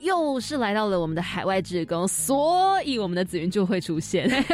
又是来到了我们的海外职工，所以我们的紫云就会出现。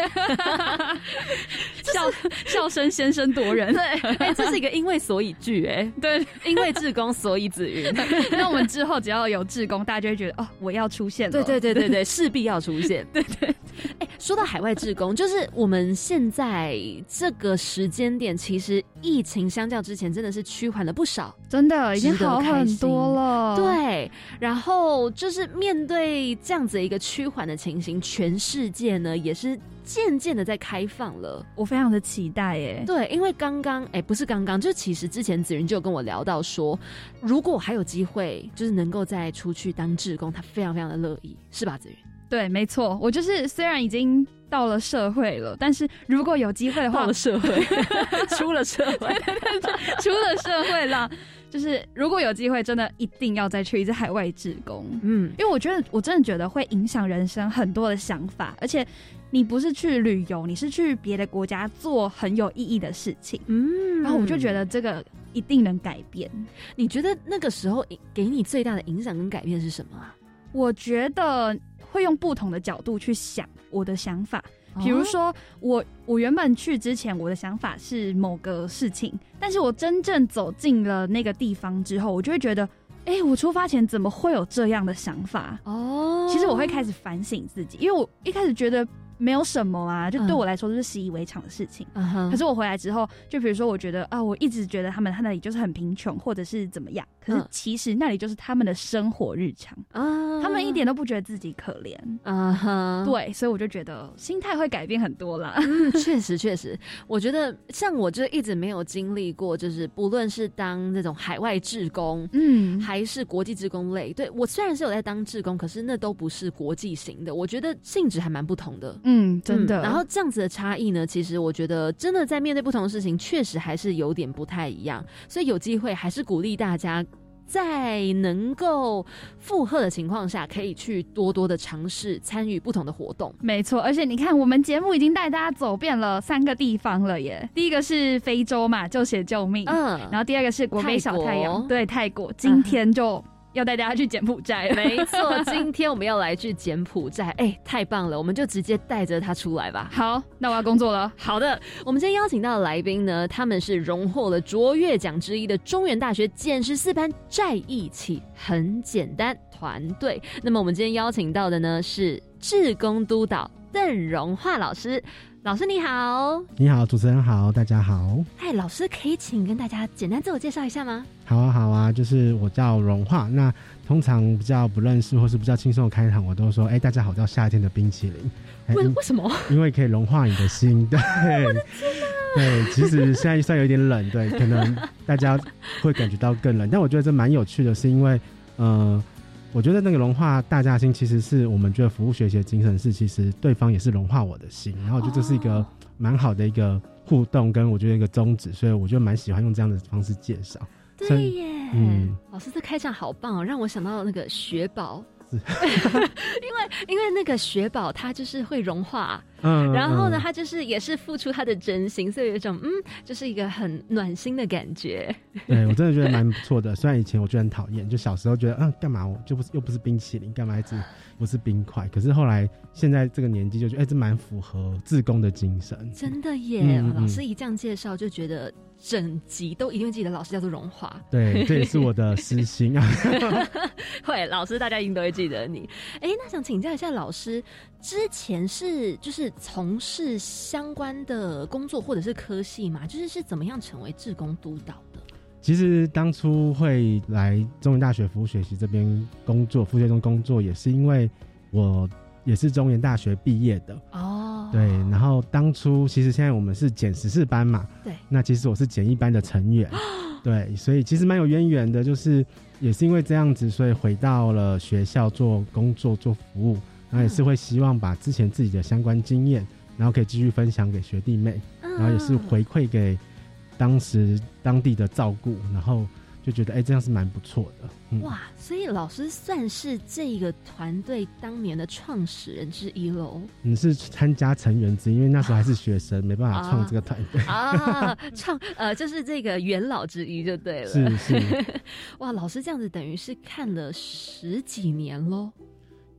笑 笑声先声夺人。对，哎、这是一个因为所以句，哎，对，因为志工所以子云。那我们之后只要有志工，大家就会觉得哦，我要出现了。对对对对对，势必要出现。对对，哎，说到海外志工，就是我们现在这个时间点，其实疫情相较之前真的是趋缓了不少。真的已经好很多了。，对，然后就是面对这样子一个趋缓的情形，全世界呢也是渐渐的在开放了。我非常的期待耶。对，因为刚刚哎，不是刚刚，就其实之前子云就有跟我聊到说，如果还有机会，就是能够再出去当志工，他非常非常的乐意，是吧？子云对，没错，我就是虽然已经到了社会了，但是如果有机会的话，社会，出了社会，出了社会了，就是如果有机会，真的一定要再去一次海外志工。嗯，因为我觉得，我真的觉得会影响人生很多的想法，而且你不是去旅游，你是去别的国家做很有意义的事情。嗯，然后我就觉得这个一定能改变。你觉得那个时候给你最大的影响跟改变是什么啊？我觉得会用不同的角度去想我的想法。比如哦，说，我我原本去之前，我的想法是某个事情，但是我真正走进了那个地方之后，我就会觉得，哎、我出发前怎么会有这样的想法？哦，其实我会开始反省自己，因为我一开始觉得没有什么啊，就对嗯我来说就是习以为常的事情。嗯，可是我回来之后，就比如说，我觉得啊，我一直觉得他们他那里就是很贫穷，或者是怎么样。可是嗯其实那里就是他们的生活日常，啊他们一点都不觉得自己可怜。啊哈，对，所以我就觉得心态会改变很多啦。嗯，确实确实，我觉得像我就一直没有经历过，就是不论是当那种海外志工。嗯，还是国际职工类，对我虽然是有在当志工，可是那都不是国际型的，我觉得性质还蛮不同的。嗯，真的。嗯然后这样子的差异呢，其实我觉得真的在面对不同的事情，确实还是有点不太一样。所以有机会还是鼓励大家。在能够负荷的情况下，可以去多多的尝试参与不同的活动。没错，而且你看，我们节目已经带大家走遍了三个地方了耶。第一个是非洲嘛，就写救命。嗯，然后第二个是国美小太泰阳，对泰国。今天就要带大家去柬埔寨。没错，今天我们要来去柬埔寨，哎、太棒了，我们就直接带着他出来吧。好，那我要工作了。好的，我们今天邀请到的来宾呢，他们是荣获了卓越奖之一的中原大学简十四班在一起很简单团队。那么我们今天邀请到的呢是志工督导邓荣化老师，老师你好，你好，主持人好，大家好。嗨，老师可以请跟大家简单自我介绍一下吗？好啊，好啊，就是我叫融化。那通常比较不认识或是比较轻松的开场，我都说，哎、大家好，叫夏天的冰淇淋。为为什么？因为可以融化你的心，对。我的天对，其实现在算有点冷，对，可能大家会感觉到更冷，但我觉得这蛮有趣的，是因为，呃，我觉得那个融化大家的心，其实是我们觉得服务学习的精神是，其实对方也是融化我的心，然后我觉得这是一个哦蛮好的一个互动，跟我觉得一个宗旨，所以我就蛮喜欢用这样的方式介绍。对耶，嗯老师这开场好棒哦，让我想到那个雪宝。因为因为那个雪宝它就是会融化，嗯，然后呢，嗯他就是也是付出他的真心，所以有一种嗯，就是一个很暖心的感觉。对 我真的觉得蛮不错的。虽然以前我觉得很讨厌，就小时候觉得，嗯，干嘛我就不是又不是冰淇淋，干嘛一直不是冰块？可是后来现在这个年纪就觉得，哎、这蛮符合自工的精神。真的耶，老师一这样介绍，就觉得整集都一定会记得老师叫做荣华。对，这也是我的私心啊。会，老师大家一定都会记得你。哎，那想请教一下老师，之前是就是从事相关的工作或者是科系嘛？就是是怎么样成为志工督导的？其实当初会来中原大学服务学习这边工作，副学中工作，也是因为我也是中原大学毕业的。哦，对，然后当初其实现在我们是减十四班嘛，对，那其实我是减一班的成员，对，所以其实蛮有渊源的，就是也是因为这样子，所以回到了学校做工作做服务，然然后也是会希望把之前自己的相关经验，然后可以继续分享给学弟妹，然后也是回馈给当时当地的照顾，然后就觉得哎，这样是蛮不错的。哇，所以老师算是这个团队当年的创始人之一喽。你是参加成员之一，因为那时候还是学生，没办法创这个团队啊。创呃，就是这个元老之一就对了。是是。哇，老师这样子等于是看了十几年喽。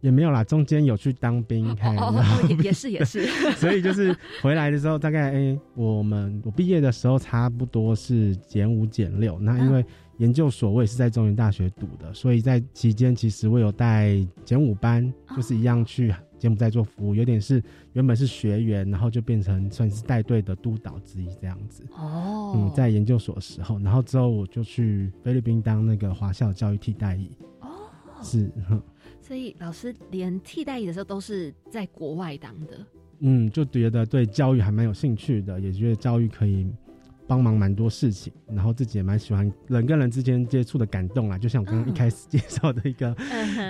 也没有啦，中间有去当兵，哦，也是也是。所以就是回来的时候，大概哎，我们我毕业的时候差不多是减五减六，那因为。研究所我也是在中原大学读的，所以在期间其实我有带减五班，就是一样去柬埔寨做服务，有点是原本是学员，然后就变成算是带队的督导之一这样子。哦，嗯，在研究所的时候，然后之后我就去菲律宾当那个华校教育替代役。哦，是，所以老师连替代役的时候都是在国外当的。嗯，就觉得对教育还蛮有兴趣的，也觉得教育可以。帮忙蛮多事情，然后自己也蛮喜欢人跟人之间接触的感动啊，就像我刚刚一开始介绍的一个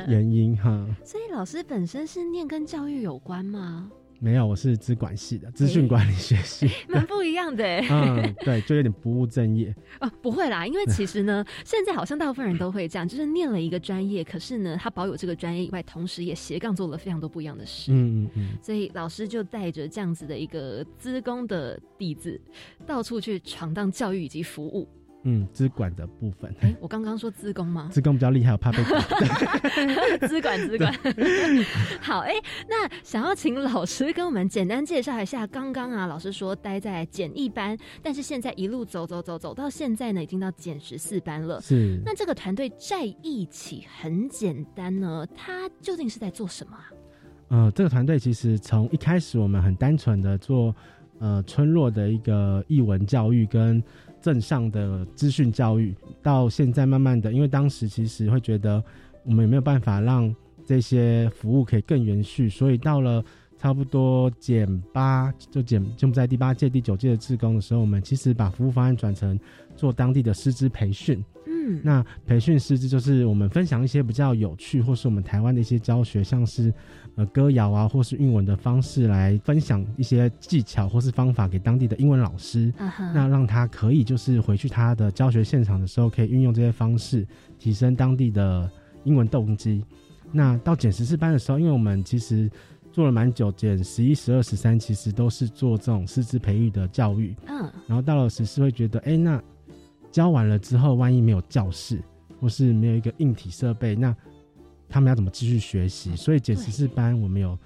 原因哈。所以老师本身是念跟教育有关吗？没有，我是资管系的，资讯管理学系，蛮不一样的。嗯，对，就有点不务正业。哦，不会啦，因为其实呢，现在好像大部分人都会这样，就是念了一个专业，可是呢，他保有这个专业以外，同时也斜杠做了非常多不一样的事。嗯嗯嗯。所以老师就带着这样子的一个资工的底子，到处去闯荡教育以及服务。嗯，资管的部分。哎，我刚刚说资工吗？资工比较厉害，我怕被管。资管，资管。好，哎，那想要请老师跟我们简单介绍一下，刚刚啊，老师说待在简易班，但是现在一路走走走走到现在呢，已经到简十四班了。是。那这个团队在一起很简单呢，它究竟是在做什么啊？呃，这个团队其实从一开始我们很单纯的做呃村落的一个译文教育跟。镇上的资讯教育，到现在慢慢的，因为当时其实会觉得我们有没有办法让这些服务可以更延续，所以到了差不多减八就减就不在第八届、第九届的志工的时候，我们其实把服务方案转成做当地的师资培训。嗯，那培训师资就是我们分享一些比较有趣，或是我们台湾的一些教学，像是。呃，歌谣啊，或是韵文的方式来分享一些技巧或是方法给当地的英文老师，那让他可以就是回去他的教学现场的时候，可以运用这些方式提升当地的英文动机。那到减十四班的时候，因为我们其实做了蛮久，减十一、十二、十三，其实都是做这种师资培育的教育。嗯，然后到了十四，会觉得，哎，那教完了之后，万一没有教室，或是没有一个硬体设备，那他们要怎么继续学习？所以减十四班，我们有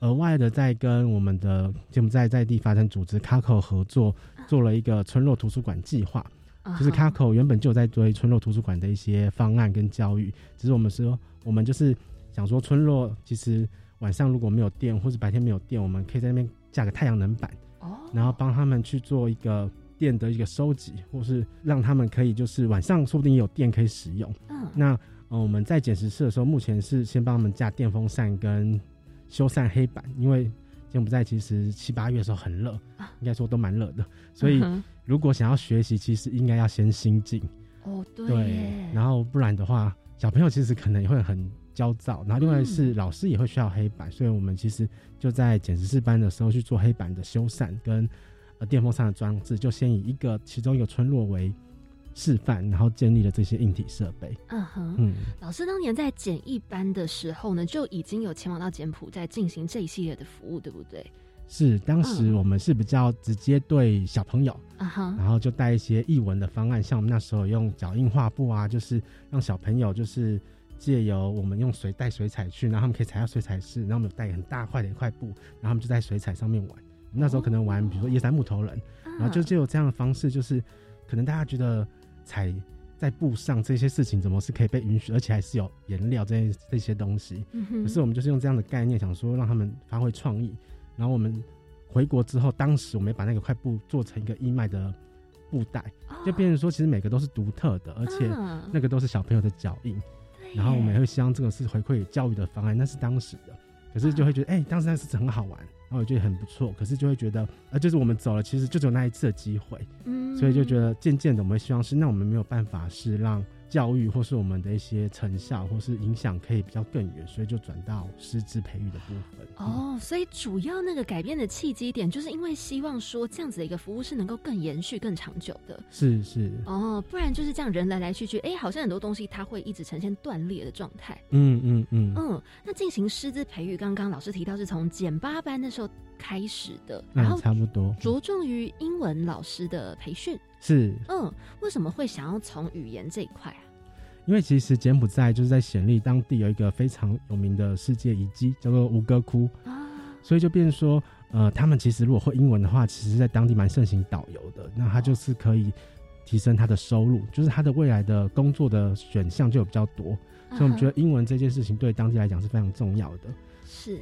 额外的在跟我们的柬埔寨在地发展组织卡口合作，做了一个村落图书馆计划。就是卡口原本就在追村落图书馆的一些方案跟教育，只是我们说，我们就是想说，村落其实晚上如果没有电，或者白天没有电，我们可以在那边架个太阳能板，哦，然后帮他们去做一个电的一个收集，或是让他们可以就是晚上说不定有电可以使用。嗯，那。嗯，我们在捡石室的时候，目前是先帮他们架电风扇跟修缮黑板，因为柬埔寨其实七八月的时候很热，应该说都蛮热的，所以如果想要学习，其实应该要先心静。哦，对。然后不然的话，小朋友其实可能也会很焦躁。然后另外是老师也会需要黑板，所以我们其实就在捡石室班的时候去做黑板的修缮跟呃电风扇的装置，就先以一个其中一个村落为。示范，然后建立了这些硬体设备。嗯哼，嗯，老师当年在简易班的时候呢，就已经有前往到柬埔寨进行这一系列的服务，对不对？是，当时我们是比较直接对小朋友，啊哈，然后就带一些译文的方案，像我们那时候用脚印画布啊，就是让小朋友就是借由我们用水带水彩去，然后他们可以踩到水彩室，然后我们带很大块的一块布，然后他们就在水彩上面玩。那时候可能玩，比如说叶山木头人，然后就就有这样的方式，就是可能大家觉得。踩在布上这些事情怎么是可以被允许，而且还是有颜料这些这些东西。可是我们就是用这样的概念，想说让他们发挥创意。然后我们回国之后，当时我们把那个块布做成一个义卖的布袋，就变成说其实每个都是独特的，而且那个都是小朋友的脚印。然后我们也会希望这个是回馈教育的方案，那是当时的。可是就会觉得，哎，当时那是很好玩。然后我觉得很不错，可是就会觉得，呃，就是我们走了，其实就只有那一次的机会，嗯，所以就觉得渐渐的，我们希望是，那我们没有办法是让教育或是我们的一些成效或是影响可以比较更远，所以就转到师资培育的部分。哦，所以主要那个改变的契机点，就是因为希望说这样子的一个服务是能够更延续、更长久的。是是。哦，不然就是这样人来来去去，哎，好像很多东西它会一直呈现断裂的状态。嗯嗯嗯。嗯，那进行师资培育，刚刚老师提到是从减八班的时候开始的，然后差不多着重于英文老师的培训。是。嗯，为什么会想要从语言这一块啊？因为其实柬埔寨就是在显利当地有一个非常有名的世界遗迹，叫做吴哥窟啊，所以就变成说，呃，他们其实如果会英文的话，其实在当地蛮盛行导游的，那他就是可以提升他的收入，就是他的未来的工作的选项就有比较多，所以我们觉得英文这件事情对当地来讲是非常重要的。是。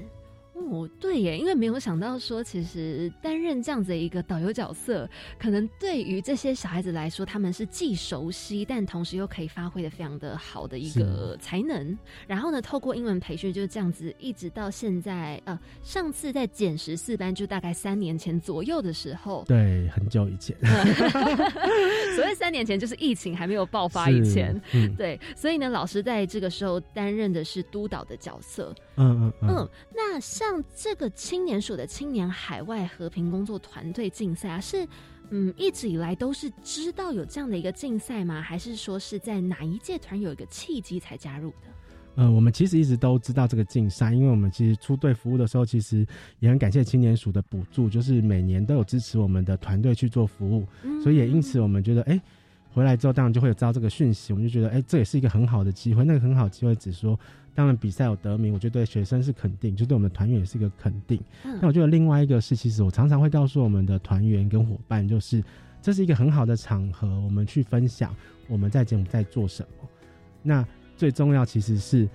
哦，对耶，因为没有想到说，其实担任这样子的一个导游角色，可能对于这些小孩子来说，他们是既熟悉，但同时又可以发挥的非常的好的一个才能。然后呢，透过英文培训就是这样子，一直到现在，呃，上次在减十四班，就大概三年前左右的时候，对，很久以前。所谓三年前，就是疫情还没有爆发以前，对。所以呢，老师在这个时候担任的是督导的角色。嗯嗯嗯。那像。像这个青年署的青年海外和平工作团队竞赛啊，是嗯一直以来都是知道有这样的一个竞赛吗？还是说是在哪一届团有一个契机才加入的？呃，我们其实一直都知道这个竞赛，因为我们其实出队服务的时候，其实也很感谢青年署的补助，就是每年都有支持我们的团队去做服务，所以也因此我们觉得，哎，回来之后当然就会有知道这个讯息，我们就觉得，哎，这也是一个很好的机会。那个很好机会，只说。当然，比赛有得名，我觉得对学生是肯定，就对我们的团员也是一个肯定。那我觉得另外一个是，其实我常常会告诉我们的团员跟伙伴，就是这是一个很好的场合，我们去分享我们在节目在做什么。那最重要其实是，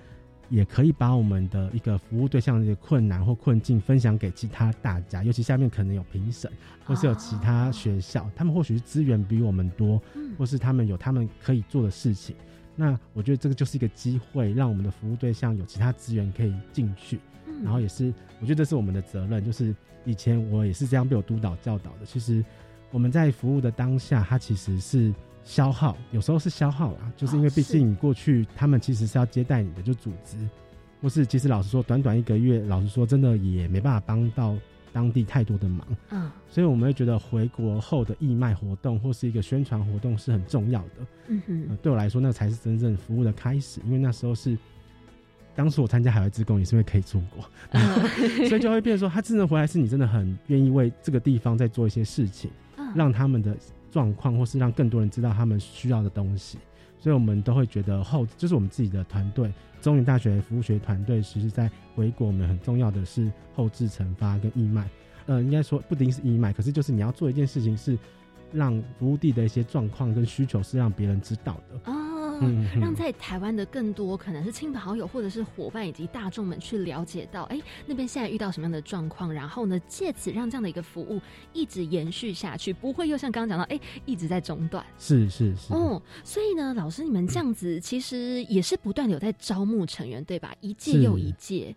也可以把我们的一个服务对象的困难或困境分享给其他大家，尤其下面可能有评审，或是有其他学校，他们或许是资源比我们多，或是他们有他们可以做的事情。那我觉得这个就是一个机会，让我们的服务对象有其他资源可以进去，然后也是我觉得这是我们的责任。就是以前我也是这样被我督导教导的。其实我们在服务的当下，它其实是消耗，有时候是消耗啦，就是因为毕竟你过去他们其实是要接待你的，就组织，或是其实老实说，短短一个月，老实说真的也没办法帮到。当地太多的忙，嗯，所以我们会觉得回国后的义卖活动或是一个宣传活动是很重要的，嗯哼，对我来说，那才是真正服务的开始，因为那时候是，当时我参加海外职工也是因为可以出国，所以就会变说，他真的回来是你真的很愿意为这个地方在做一些事情，让他们的状况或是让更多人知道他们需要的东西。所以我们都会觉得后就是我们自己的团队，中原大学服务学团队，其实在回国，我们很重要的是后置惩罚跟义卖。呃，应该说不一定是义卖，可是就是你要做一件事情，是让服务地的一些状况跟需求是让别人知道的。嗯，让在台湾的更多可能是亲朋好友或者是伙伴以及大众们去了解到，哎，那边现在遇到什么样的状况，然后呢，借此让这样的一个服务一直延续下去，不会又像刚刚讲到，哎，一直在中断。是是是。哦，所以呢，老师你们这样子其实也是不断的有在招募成员，对吧？一届又一届。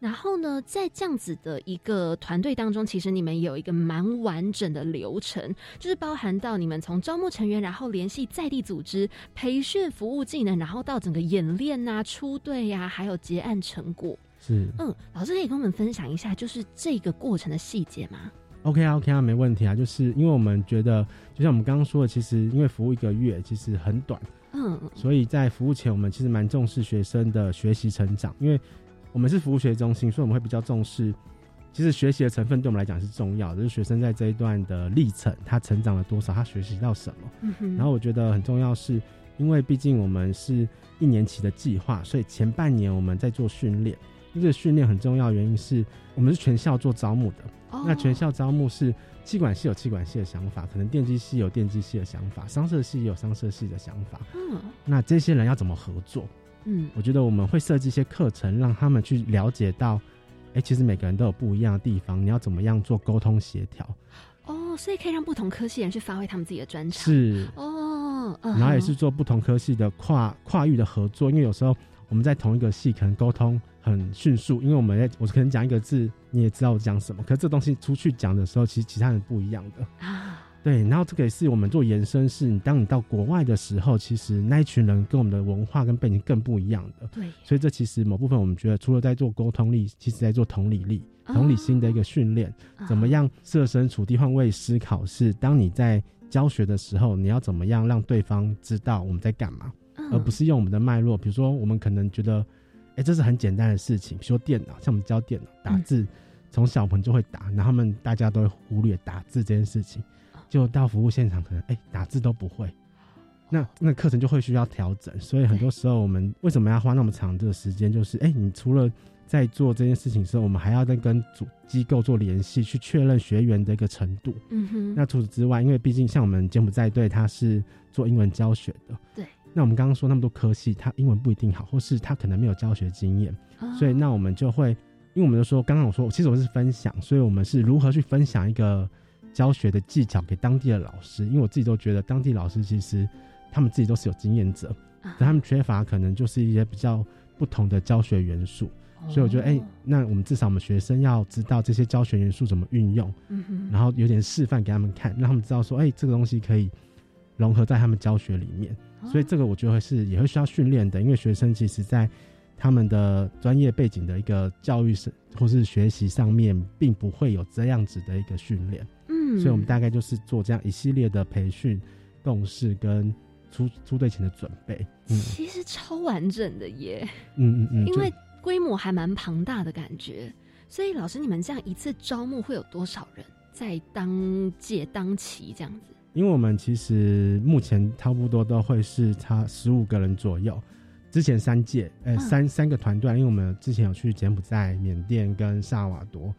然后呢，在这样子的一个团队当中，其实你们有一个蛮完整的流程，就是包含到你们从招募成员，然后联系在地组织、培训服务技能，然后到整个演练啊、出队呀，还有结案成果。是，嗯，老师可以跟我们分享一下，就是这个过程的细节吗？OK 啊，OK 啊，没问题啊。就是因为我们觉得，就像我们刚刚说的，其实因为服务一个月其实很短，嗯，所以在服务前，我们其实蛮重视学生的学习成长，因为。我们是服务学中心，所以我们会比较重视，其实学习的成分对我们来讲是重要的，就是学生在这一段的历程，他成长了多少，他学习到什么。然后我觉得很重要，是因为毕竟我们是一年期的计划，所以前半年我们在做训练。这个训练很重要，原因是我们是全校做招募的。那全校招募是气管系有气管系的想法，可能电机系有电机系的想法，商社系有商社系的想法。嗯，那这些人要怎么合作？嗯，我觉得我们会设计一些课程，让他们去了解到，哎，其实每个人都有不一样的地方，你要怎么样做沟通协调？哦，所以可以让不同科系人去发挥他们自己的专长。是哦，然后也是做不同科系的跨跨域的合作，因为有时候我们在同一个系可能沟通很迅速，因为我们在我可能讲一个字，你也知道我讲什么，可是这东西出去讲的时候，其实其他人不一样的啊。对，然后这个也是我们做延伸，是你当你到国外的时候，其实那一群人跟我们的文化跟背景更不一样的。对，所以这其实某部分我们觉得，除了在做沟通力，其实在做同理力、同理心的一个训练。怎么样设身处地换位思考？是当你在教学的时候，你要怎么样让对方知道我们在干嘛，而不是用我们的脉络。比如说，我们可能觉得，哎，这是很简单的事情，比如说电脑，像我们教电脑打字，从小朋友就会打，然后他们大家都会忽略打字这件事情。就到服务现场，可能哎打字都不会，那那课程就会需要调整。所以很多时候，我们为什么要花那么长的时间？就是哎，你除了在做这件事情的时候，我们还要再跟主机构做联系，去确认学员的一个程度。嗯哼。那除此之外，因为毕竟像我们柬埔寨队，他是做英文教学的。对。那我们刚刚说那么多科系，他英文不一定好，或是他可能没有教学经验，所以那我们就会，因为我们就说，刚刚我说，其实我是分享，所以我们是如何去分享一个。教学的技巧给当地的老师，因为我自己都觉得当地老师其实他们自己都是有经验者，但他们缺乏可能就是一些比较不同的教学元素，所以我觉得，哎，那我们至少我们学生要知道这些教学元素怎么运用，然后有点示范给他们看，让他们知道说，哎，这个东西可以融合在他们教学里面，所以这个我觉得是也会需要训练的，因为学生其实在他们的专业背景的一个教育是或是学习上面，并不会有这样子的一个训练。所以，我们大概就是做这样一系列的培训、共识跟出出队前的准备。其实超完整的耶。嗯嗯嗯。因为规模还蛮庞大的感觉，所以老师，你们这样一次招募会有多少人在当届当期这样子？因为我们其实目前差不多都会是差十五个人左右。之前三届，呃，三三个团队，因为我们之前有去柬埔寨、缅甸跟萨瓦多。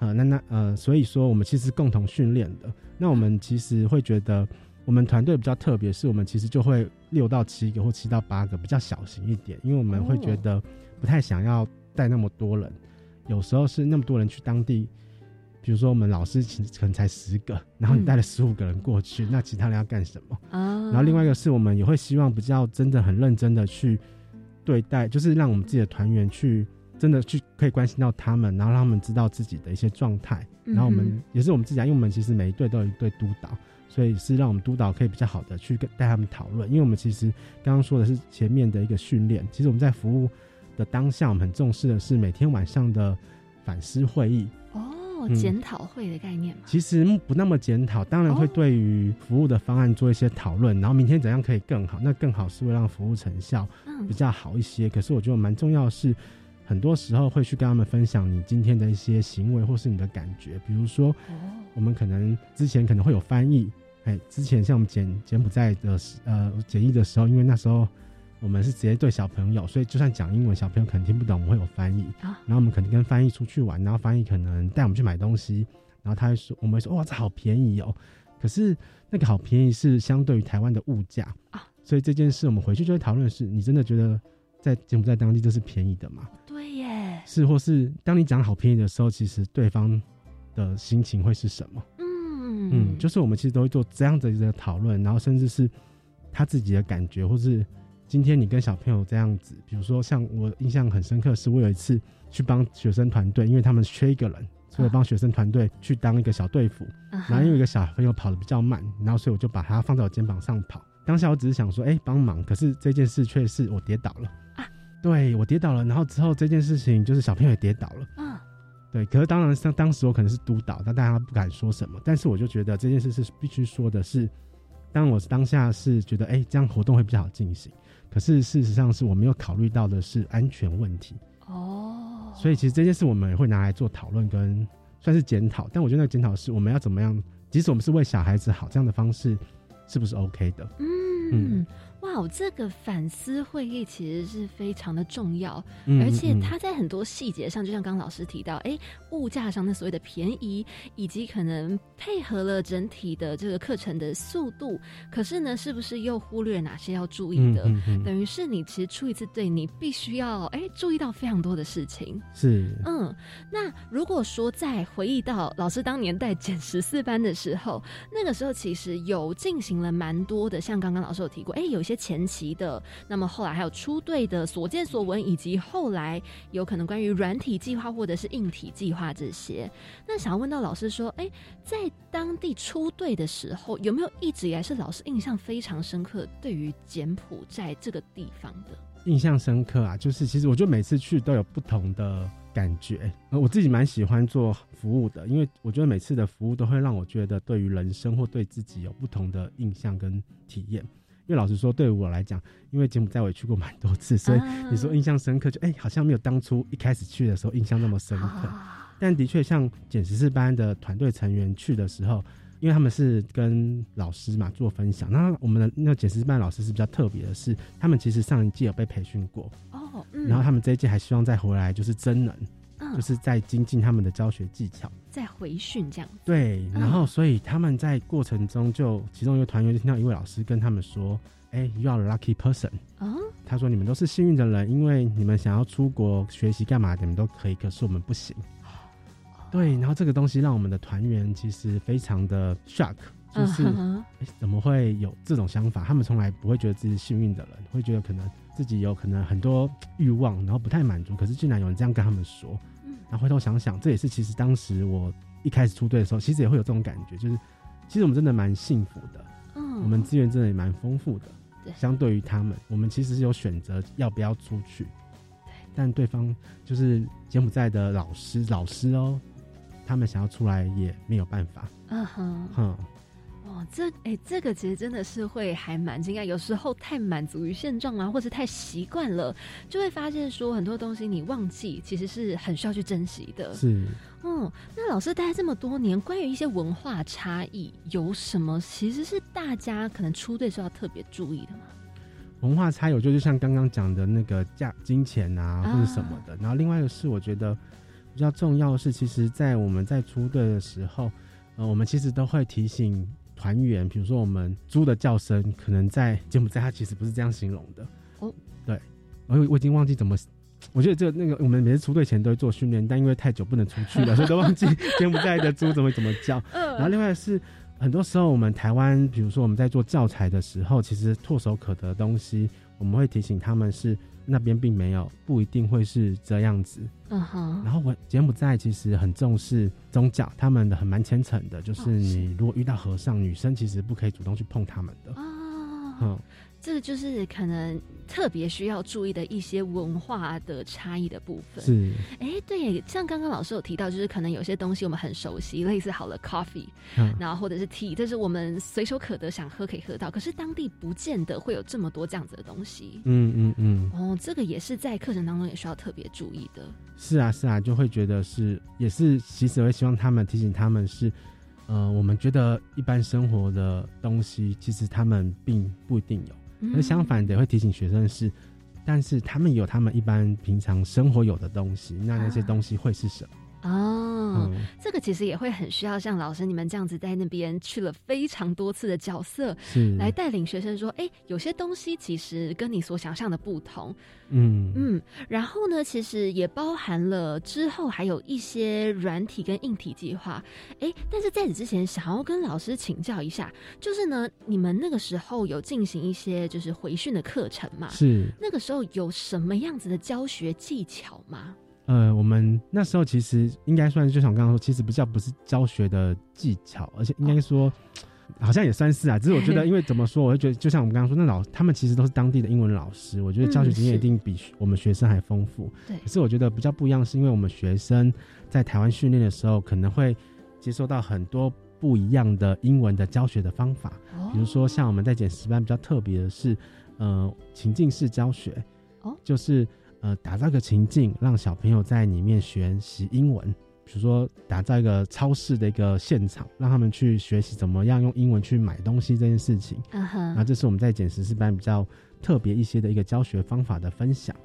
呃，那那呃，所以说我们其实共同训练的。那我们其实会觉得，我们团队比较特别，是我们其实就会六到七个或七到八个，比较小型一点，因为我们会觉得不太想要带那么多人。有时候是那么多人去当地，比如说我们老师其实可能才十个，然后你带了十五个人过去，那其他人要干什么？啊。然后另外一个是我们也会希望比较真的很认真的去对待，就是让我们自己的团员去。真的去可以关心到他们，然后让他们知道自己的一些状态，然后我们也是我们自己，因为我们其实每一队都有一队督导，所以是让我们督导可以比较好的去跟带他们讨论。因为我们其实刚刚说的是前面的一个训练，其实我们在服务的当下，我们很重视的是每天晚上的反思会议哦，检讨会的概念嘛。其实不那么检讨，当然会对于服务的方案做一些讨论，然后明天怎样可以更好，那更好是会让服务成效比较好一些。可是我觉得蛮重要的是。很多时候会去跟他们分享你今天的一些行为或是你的感觉，比如说，我们可能之前可能会有翻译，哎，之前像我们柬柬埔寨的呃检疫的时候，因为那时候我们是直接对小朋友，所以就算讲英文，小朋友可能听不懂，我们会有翻译。然后我们可能跟翻译出去玩，然后翻译可能带我们去买东西，然后他会说，我们会说哇，这好便宜哦。可是那个好便宜是相对于台湾的物价啊，所以这件事我们回去就会讨论：是你真的觉得在柬埔寨当地这是便宜的吗？是，或是当你讲好便宜的时候，其实对方的心情会是什么？嗯嗯，就是我们其实都会做这样子的讨论，然后甚至是他自己的感觉，或是今天你跟小朋友这样子，比如说像我印象很深刻，是我有一次去帮学生团队，因为他们缺一个人，所以帮学生团队去当一个小队服，然后因为一个小朋友跑的比较慢，然后所以我就把他放在我肩膀上跑。当下我只是想说，哎，帮忙，可是这件事却是我跌倒了。对我跌倒了，然后之后这件事情就是小朋友也跌倒了。嗯，对。可是当然，当当时我可能是督导，但大家不敢说什么。但是我就觉得这件事是必须说的，是当我当下是觉得，哎，这样活动会比较好进行。可是事实上是我没有考虑到的是安全问题。哦。所以其实这件事我们也会拿来做讨论跟算是检讨。但我觉得那个检讨是我们要怎么样，即使我们是为小孩子好，这样的方式是不是 OK 的？嗯。哇，这个反思会议其实是非常的重要，而且它在很多细节上，就像刚刚老师提到，哎，物价上的所谓的便宜，以及可能配合了整体的这个课程的速度，可是呢，是不是又忽略哪些要注意的？等于是你其实出一次对，你必须要哎注意到非常多的事情。是，嗯，那如果说在回忆到老师当年带减十四班的时候，那个时候其实有进行了蛮多的，像刚刚老师有提过，哎，有。些前期的，那么后来还有出队的所见所闻，以及后来有可能关于软体计划或者是硬体计划这些。那想要问到老师说，哎，在当地出队的时候，有没有一直以来是老师印象非常深刻，对于柬埔寨这个地方的印象深刻啊？就是其实我觉得每次去都有不同的感觉，我自己蛮喜欢做服务的，因为我觉得每次的服务都会让我觉得对于人生或对自己有不同的印象跟体验。因为老实说，对于我来讲，因为柬埔寨我也去过蛮多次，所以你说印象深刻，就哎，好像没有当初一开始去的时候印象那么深刻。但的确，像简十四班的团队成员去的时候，因为他们是跟老师嘛做分享，那我们的那个简十四班老师是比较特别的是，他们其实上一季有被培训过哦，然后他们这一季还希望再回来就是真人，就是在精进他们的教学技巧，在回训这样。对，然后所以他们在过程中就其中一个团员就听到一位老师跟他们说：“哎，You are lucky person。”啊，他说你们都是幸运的人，因为你们想要出国学习干嘛，你们都可以，可是我们不行。对，然后这个东西让我们的团员其实非常的 shock，就是哎怎么会有这种想法？他们从来不会觉得自己是幸运的人，会觉得可能自己有可能很多欲望，然后不太满足。可是竟然有人这样跟他们说，然后回头想想，这也是其实当时我一开始出队的时候，其实也会有这种感觉，就是其实我们真的蛮幸福的，嗯，我们资源真的也蛮丰富的，对，相对于他们，我们其实是有选择要不要出去，但对方就是柬埔寨的老师，老师哦。他们想要出来也没有办法。嗯哼，哼，哦，这哎，这个其实真的是会还蛮惊讶。有时候太满足于现状啊，或者太习惯了，就会发现说很多东西你忘记，其实是很需要去珍惜的。是，嗯，那老师待这么多年，关于一些文化差异，有什么其实是大家可能出队时候要特别注意的吗？文化差异，我觉得就像刚刚讲的那个价金钱啊，或者什么的。然后另外一个是，我觉得。比较重要的是，其实，在我们在出队的时候，呃，我们其实都会提醒团员，比如说我们猪的叫声，可能在柬埔寨，它其实不是这样形容的。哦，对，我我已经忘记怎么，我觉得这那个我们每次出队前都会做训练，但因为太久不能出去了，所以都忘记柬埔寨的猪怎么怎么叫。然后另外是，很多时候我们台湾，比如说我们在做教材的时候，其实唾手可得的东西，我们会提醒他们是。那边并没有，不一定会是这样子。嗯哼。然后我柬埔寨其实很重视宗教，他们的很蛮虔诚的，就是你如果遇到和尚，女生其实不可以主动去碰他们的。哦。嗯。这个就是可能特别需要注意的一些文化的差异的部分。是，哎，对，像刚刚老师有提到，就是可能有些东西我们很熟悉，类似好了 coffee，然后或者是 tea，这是我们随手可得，想喝可以喝到。可是当地不见得会有这么多这样子的东西。嗯嗯嗯。哦，这个也是在课程当中也需要特别注意的。是啊是啊，就会觉得是，也是其实会希望他们提醒他们是。呃，我们觉得一般生活的东西，其实他们并不一定有。那相反的，会提醒学生的是，但是他们有他们一般平常生活有的东西，那那些东西会是什么？哦，这个其实也会很需要像老师你们这样子在那边去了非常多次的角色，来带领学生说，哎，有些东西其实跟你所想象的不同，嗯。嗯，然后呢，其实也包含了之后还有一些软体跟硬体计划，哎，但是在此之前，想要跟老师请教一下，就是呢，你们那个时候有进行一些就是回训的课程嘛？是，那个时候有什么样子的教学技巧吗？呃，我们那时候其实应该算，就像我刚刚说，其实不叫不是教学的技巧，而且应该说，好像也算是啊。只是我觉得，因为怎么说，我会觉得，就像我们刚刚说，那老他们其实都是当地的英文老师，我觉得教学经验一定比我们学生还丰富。对。可是我觉得比较不一样，是因为我们学生在台湾训练的时候，可能会接收到很多不一样的英文的教学的方法。哦。比如说，像我们在简十班比较特别的是，呃，情境式教学。哦。就是。呃，打造一个情境，让小朋友在里面学习英文。比如说，打造一个超市的一个现场，让他们去学习怎么样用英文去买东西这件事情。啊哈，那这是我们在简十四班比较特别一些的一个教学方法的分享。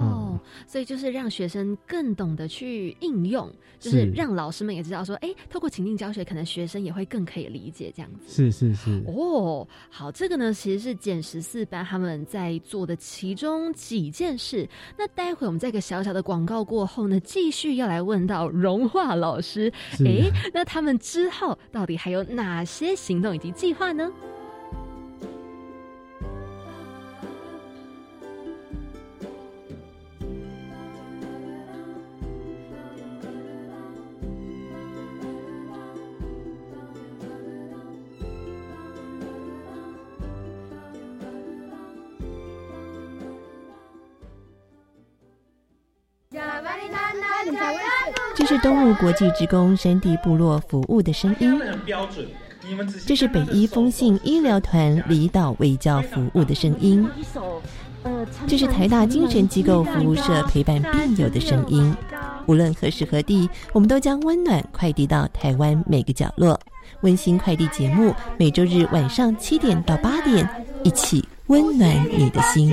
哦，所以就是让学生更懂得去应用，就是让老师们也知道说，哎，透过情境教学，可能学生也会更可以理解这样子。是是是。哦，好，这个呢其实是减十四班他们在做的其中几件事。那待会我们在一个小小的广告过后呢，继续要来问到融化老师，哎，那他们之后到底还有哪些行动以及计划呢？这是东吴国际职工山地部落服务的声音。这是北医风信医疗团离岛卫教服务的声音。这是台大精神机构服务社陪伴病友的声音。无论何时何地，我们都将温暖快递到台湾每个角落。温馨快递节目每周日晚上七点到八点，一起温暖你的心。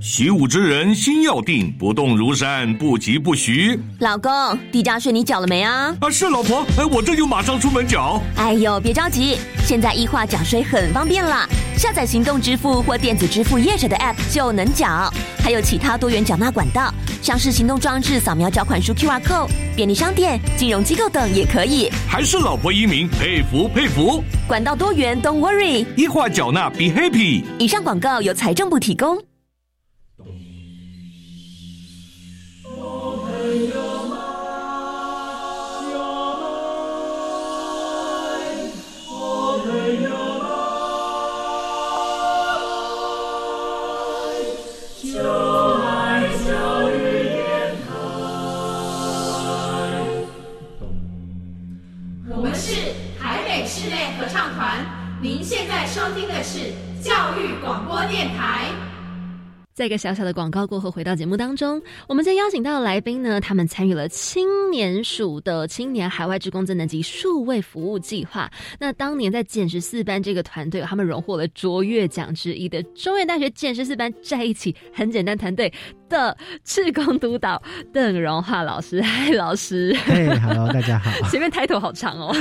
习武之人心要定，不动如山，不急不徐。老公，地价税你缴了没啊？啊，是老婆，哎，我这就马上出门缴。哎呦，别着急，现在异化缴税很方便了，下载行动支付或电子支付业者的 App 就能缴，还有其他多元缴纳管道，像是行动装置扫描缴款书 QR code，便利商店、金融机构等也可以。还是老婆英明，佩服佩服。管道多元，Don't worry，异化缴纳 Be happy。以上广告由财政部提供。在一个小小的广告过后，回到节目当中，我们再邀请到来宾呢，他们参与了青年署的青年海外职工增能及数位服务计划。那当年在减十四班这个团队，他们荣获了卓越奖之一的中原大学减十四班在一起很简单团队的赤工督导邓荣华老师。嗨，老师。嘿，Hello，大家好。前面抬头好长哦。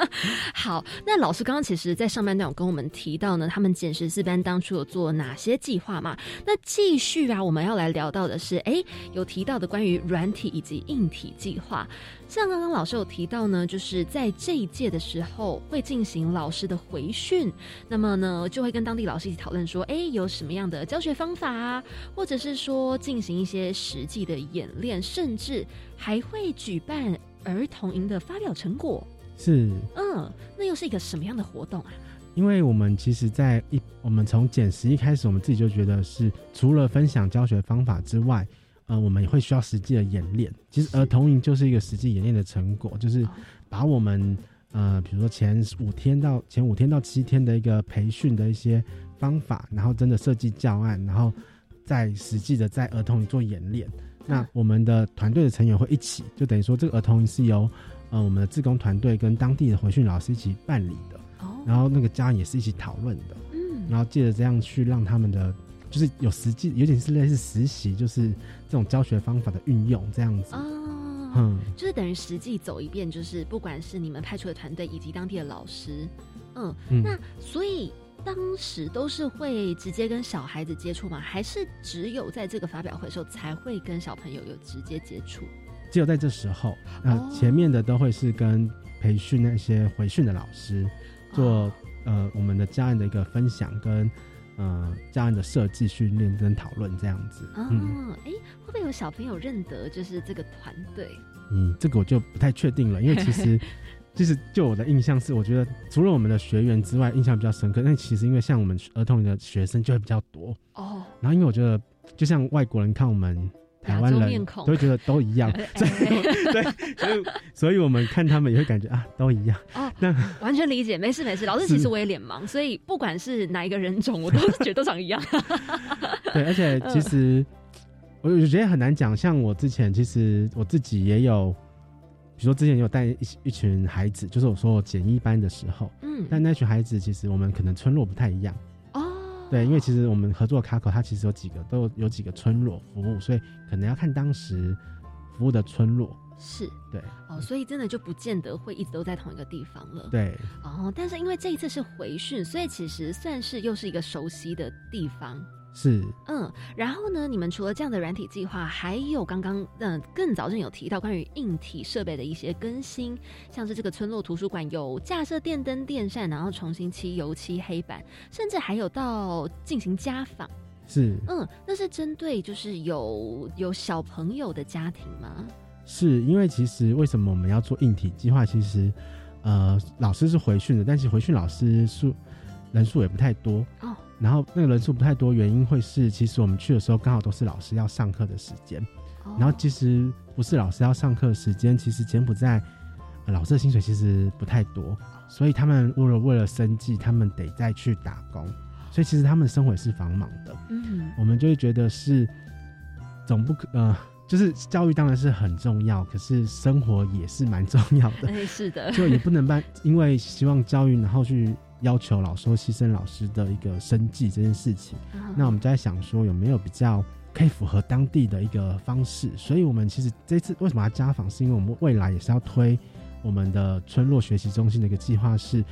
好，那老师刚刚其实在上半段有跟我们提到呢，他们减十四班当初有做哪些计划嘛？那继续啊，我们要来聊到的是，哎，有提到的关于软体以及硬体计划。像刚刚老师有提到呢，就是在这一届的时候会进行老师的回训，那么呢就会跟当地老师一起讨论说，哎，有什么样的教学方法啊，或者是说进行一些实际的演练，甚至还会举办儿童营的发表成果。是，嗯，那又是一个什么样的活动啊？因为我们其实，在一我们从减十一开始，我们自己就觉得是除了分享教学方法之外，呃，我们也会需要实际的演练。其实儿童营就是一个实际演练的成果，就是把我们呃，比如说前五天到前五天到七天的一个培训的一些方法，然后真的设计教案，然后再实际的在儿童里做演练。那我们的团队的成员会一起，就等于说这个儿童是由呃我们的志工团队跟当地的回训老师一起办理的。哦。然后那个家人也是一起讨论的，嗯，然后借着这样去让他们的，就是有实际，有点是类似实习，就是这种教学方法的运用这样子，哦，嗯，就是等于实际走一遍，就是不管是你们派出的团队以及当地的老师，嗯，那所以当时都是会直接跟小孩子接触吗？还是只有在这个发表会的时候才会跟小朋友有直接接触？只有在这时候，那前面的都会是跟培训那些回训的老师。做呃我们的家人的一个分享跟呃家人的设计训练跟讨论这样子。哦，哎，会不会有小朋友认得就是这个团队？嗯，这个我就不太确定了，因为其实其实就我的印象是，我觉得除了我们的学员之外，印象比较深刻。但其实因为像我们儿童的学生就会比较多哦。然后因为我觉得，就像外国人看我们。台湾人都会觉得都一样，所以对，所以所以我们看他们也会感觉啊，都一样。哦，那完全理解，没事没事。老师其实我也脸盲，所以不管是哪一个人种，我都 是觉得都长一样。对，而且其实我我觉得很难讲。像我之前，其实我自己也有，比如说之前有带一一群孩子，就是我说简易班的时候，嗯，但那群孩子其实我们可能村落不太一样。对，因为其实我们合作卡口，它其实有几个都有有几个村落服务，所以可能要看当时服务的村落。是，对，哦，所以真的就不见得会一直都在同一个地方了。对，哦，但是因为这一次是回训，所以其实算是又是一个熟悉的地方。是，嗯，然后呢，你们除了这样的软体计划，还有刚刚嗯更早之前有提到关于硬体设备的一些更新，像是这个村落图书馆有架设电灯、电扇，然后重新漆油漆黑板，甚至还有到进行家访。是，嗯，那是针对就是有有小朋友的家庭吗？是因为其实为什么我们要做硬体计划？其实，呃，老师是回训的，但是回训老师数人数也不太多哦。然后那个人数不太多，原因会是其实我们去的时候刚好都是老师要上课的时间，然后其实不是老师要上课的时间，其实柬埔寨老师的薪水其实不太多，所以他们为了为了生计，他们得再去打工，所以其实他们生活是繁忙的。嗯，我们就会觉得是总不可呃，就是教育当然是很重要，可是生活也是蛮重要的。哎，是的，就也不能办，因为希望教育然后去。要求老师或牺牲老师的一个生计这件事情，那我们在想说有没有比较可以符合当地的一个方式？所以我们其实这次为什么要家访，是因为我们未来也是要推我们的村落学习中心的一个计划，是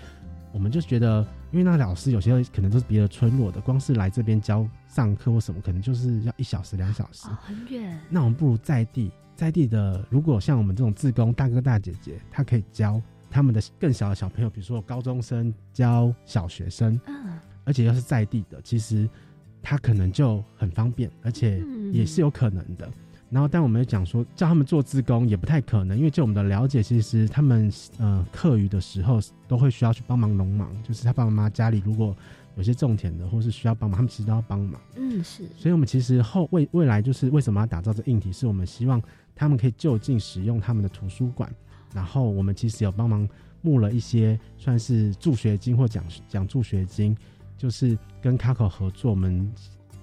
我们就觉得，因为那老师有些可能都是别的村落的，光是来这边教上课或什么，可能就是要一小时两小时，很远。那我们不如在地，在地的，如果像我们这种自工大哥大姐姐，他可以教。他们的更小的小朋友，比如说高中生教小学生，嗯，而且又是在地的，其实他可能就很方便，而且也是有可能的。然后，但我们讲说叫他们做自工也不太可能，因为就我们的了解，其实他们呃课余的时候都会需要去帮忙农忙，就是他爸爸妈妈家里如果有些种田的，或是需要帮忙，他们其实都要帮忙。嗯，是。所以，我们其实后未未来就是为什么要打造这硬体，是我们希望他们可以就近使用他们的图书馆。然后我们其实有帮忙募了一些算是助学金或奖奖助学金，就是跟卡口合作，我们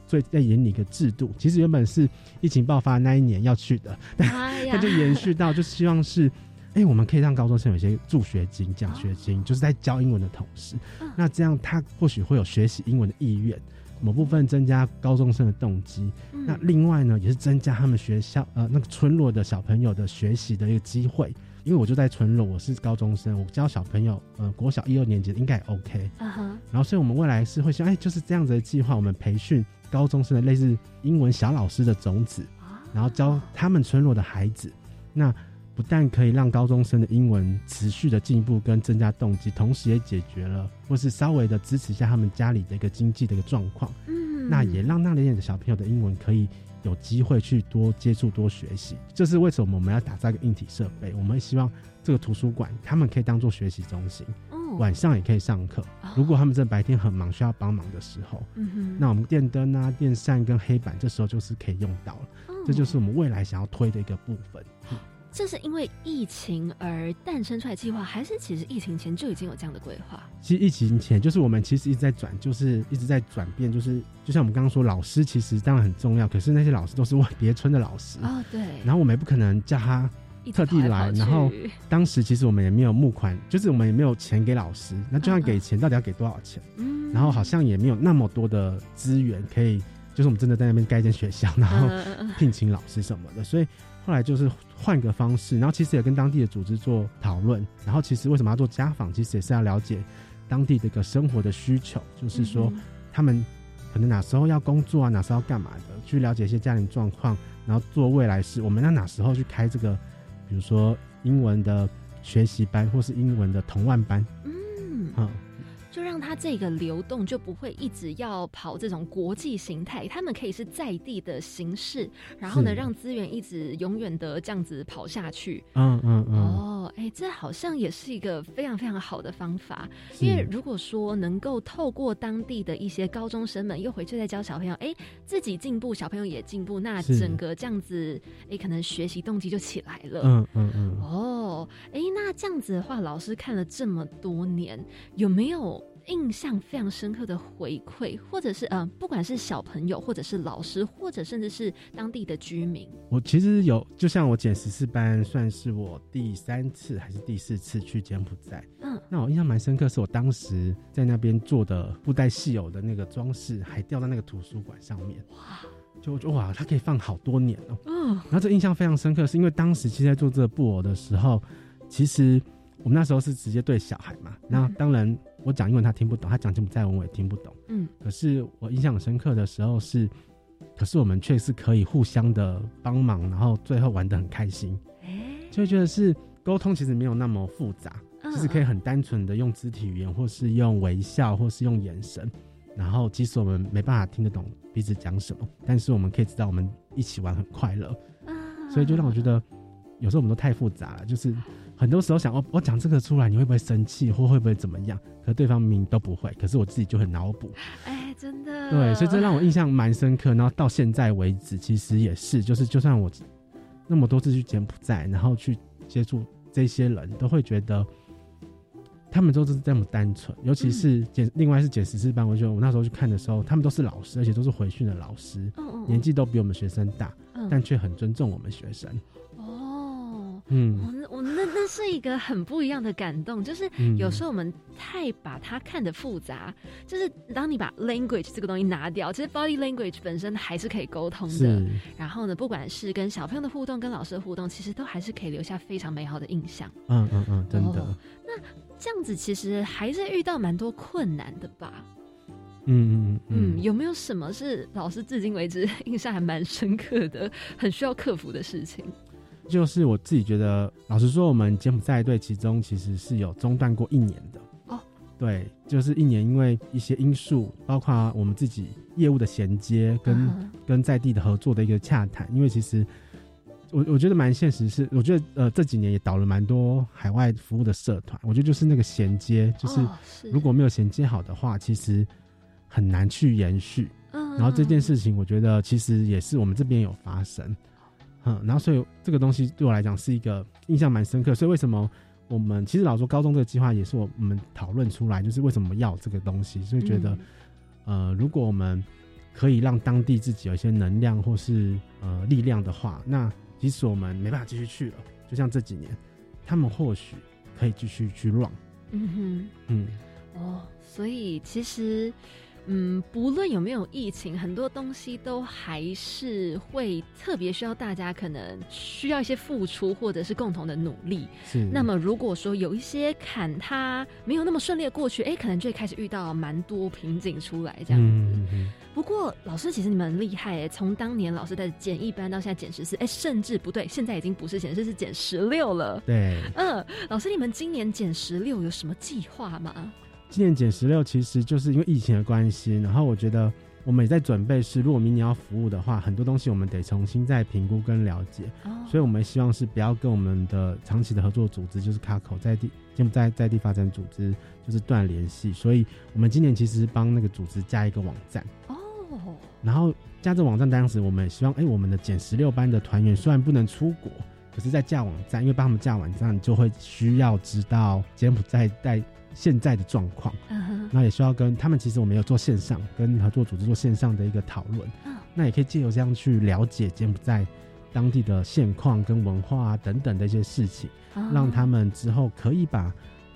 最在演拟一个制度。其实原本是疫情爆发那一年要去的，但它就延续到，就希望是，哎，我们可以让高中生有些助学金、奖学金，就是在教英文的同时，那这样他或许会有学习英文的意愿，某部分增加高中生的动机。那另外呢，也是增加他们学校呃那个村落的小朋友的学习的一个机会。因为我就在村落，我是高中生，我教小朋友，呃，国小一二年级应该 OK。嗯哼。然后，所以我们未来是会说，哎，就是这样子的计划，我们培训高中生的类似英文小老师的种子，然后教他们村落的孩子。那不但可以让高中生的英文持续的进步跟增加动机，同时也解决了或是稍微的支持一下他们家里的一个经济的一个状况。嗯。那也让那里的小朋友的英文可以。有机会去多接触、多学习，这是为什么我们要打造一个硬体设备。我们希望这个图书馆他们可以当做学习中心，晚上也可以上课。如果他们在白天很忙需要帮忙的时候，那我们电灯啊、电扇跟黑板这时候就是可以用到了。这就是我们未来想要推的一个部分。这是因为疫情而诞生出来计划，还是其实疫情前就已经有这样的规划？其实疫情前就是我们其实一直在转，就是一直在转变，就是就像我们刚刚说，老师其实当然很重要，可是那些老师都是别村的老师啊，对。然后我们也不可能叫他特地来，然后当时其实我们也没有募款，就是我们也没有钱给老师。那就算给钱，到底要给多少钱？嗯。然后好像也没有那么多的资源可以，就是我们真的在那边盖一间学校，然后聘请老师什么的，所以。后来就是换个方式，然后其实也跟当地的组织做讨论，然后其实为什么要做家访，其实也是要了解当地的一个生活的需求，就是说他们可能哪时候要工作啊，哪时候要干嘛的，去了解一些家庭状况，然后做未来事。我们要哪时候去开这个，比如说英文的学习班，或是英文的同万班，嗯，好。就让它这个流动就不会一直要跑这种国际形态，他们可以是在地的形式，然后呢，让资源一直永远的这样子跑下去。嗯嗯嗯。哦，哎，这好像也是一个非常非常好的方法，因为如果说能够透过当地的一些高中生们又回去再教小朋友，哎，自己进步，小朋友也进步，那整个这样子，哎，可能学习动机就起来了。嗯嗯嗯。哦，哎，那这样子的话，老师看了这么多年，有没有？印象非常深刻的回馈，或者是嗯，不管是小朋友，或者是老师，或者甚至是当地的居民，我其实有，就像我减十四班，算是我第三次还是第四次去柬埔寨。嗯，那我印象蛮深刻，是我当时在那边做的布袋戏偶的那个装饰，还掉在那个图书馆上面。哇，就就哇，它可以放好多年哦。嗯，然后这印象非常深刻，是因为当时其实在做这个布偶的时候，其实我们那时候是直接对小孩嘛，那当然。我讲英文他听不懂，他讲柬埔寨文我也听不懂。嗯，可是我印象很深刻的时候是，可是我们却是可以互相的帮忙，然后最后玩的很开心。就会觉得是沟通其实没有那么复杂，就是可以很单纯的用肢体语言，或是用微笑，或是用眼神，然后即使我们没办法听得懂彼此讲什么，但是我们可以知道我们一起玩很快乐。所以就让我觉得，有时候我们都太复杂了，就是很多时候想哦，我讲这个出来，你会不会生气，或会不会怎么样？可对方明明都不会，可是我自己就很脑补。哎，真的。对，所以这让我印象蛮深刻。然后到现在为止，其实也是，就是就算我。那么多次去柬埔寨，然后去接触这些人，都会觉得他们都是这么单纯。尤其是简，另外是简十四班，我觉得我那时候去看的时候，他们都是老师，而且都是回训的老师，年纪都比我们学生大，但却很尊重我们学生。嗯，我我那那是一个很不一样的感动，就是有时候我们太把它看得复杂，就是当你把 language 这个东西拿掉，其实 body language 本身还是可以沟通的。然后呢，不管是跟小朋友的互动，跟老师的互动，其实都还是可以留下非常美好的印象。嗯嗯嗯，真的。那这样子其实还是遇到蛮多困难的吧？嗯嗯嗯，有没有什么是老师至今为止 印象还蛮深刻的，很需要克服的事情？就是我自己觉得，老实说，我们柬埔寨队其中其实是有中断过一年的哦。对，就是一年，因为一些因素，包括我们自己业务的衔接，跟跟在地的合作的一个洽谈。因为其实我我觉得蛮现实，是我觉得呃这几年也导了蛮多海外服务的社团。我觉得就是那个衔接，就是如果没有衔接好的话，其实很难去延续。嗯然后这件事情，我觉得其实也是我们这边有发生。嗯，然后所以这个东西对我来讲是一个印象蛮深刻。所以为什么我们其实老说高中这个计划也是我们讨论出来，就是为什么要这个东西？所以觉得，呃，如果我们可以让当地自己有一些能量或是呃力量的话，那即使我们没办法继续去了，就像这几年，他们或许可以继续去 run。嗯哼，嗯，哦，所以其实。嗯，不论有没有疫情，很多东西都还是会特别需要大家，可能需要一些付出，或者是共同的努力。是。那么，如果说有一些坎，它没有那么顺利的过去，哎，可能就会开始遇到蛮多瓶颈出来这样子。不过，老师其实你们很厉害哎，从当年老师在减一班到现在减十四，哎，甚至不对，现在已经不是减十四，是减十六了。对。嗯，老师，你们今年减十六有什么计划吗？今年减十六，其实就是因为疫情的关系。然后我觉得我们也在准备，是如果明年要服务的话，很多东西我们得重新再评估跟了解。所以我们希望是不要跟我们的长期的合作组织，就是卡口在地，柬埔寨在地发展组织，就是断联系。所以我们今年其实帮那个组织加一个网站哦。然后加这网站，当时我们也希望，哎，我们的减十六班的团员虽然不能出国，可是在架网站，因为帮他们架网站，就会需要知道柬埔寨在。现在的状况，那也需要跟他们。其实我们有做线上跟合作组织做线上的一个讨论，那也可以借由这样去了解柬埔寨当地的现况跟文化啊等等的一些事情，让他们之后可以把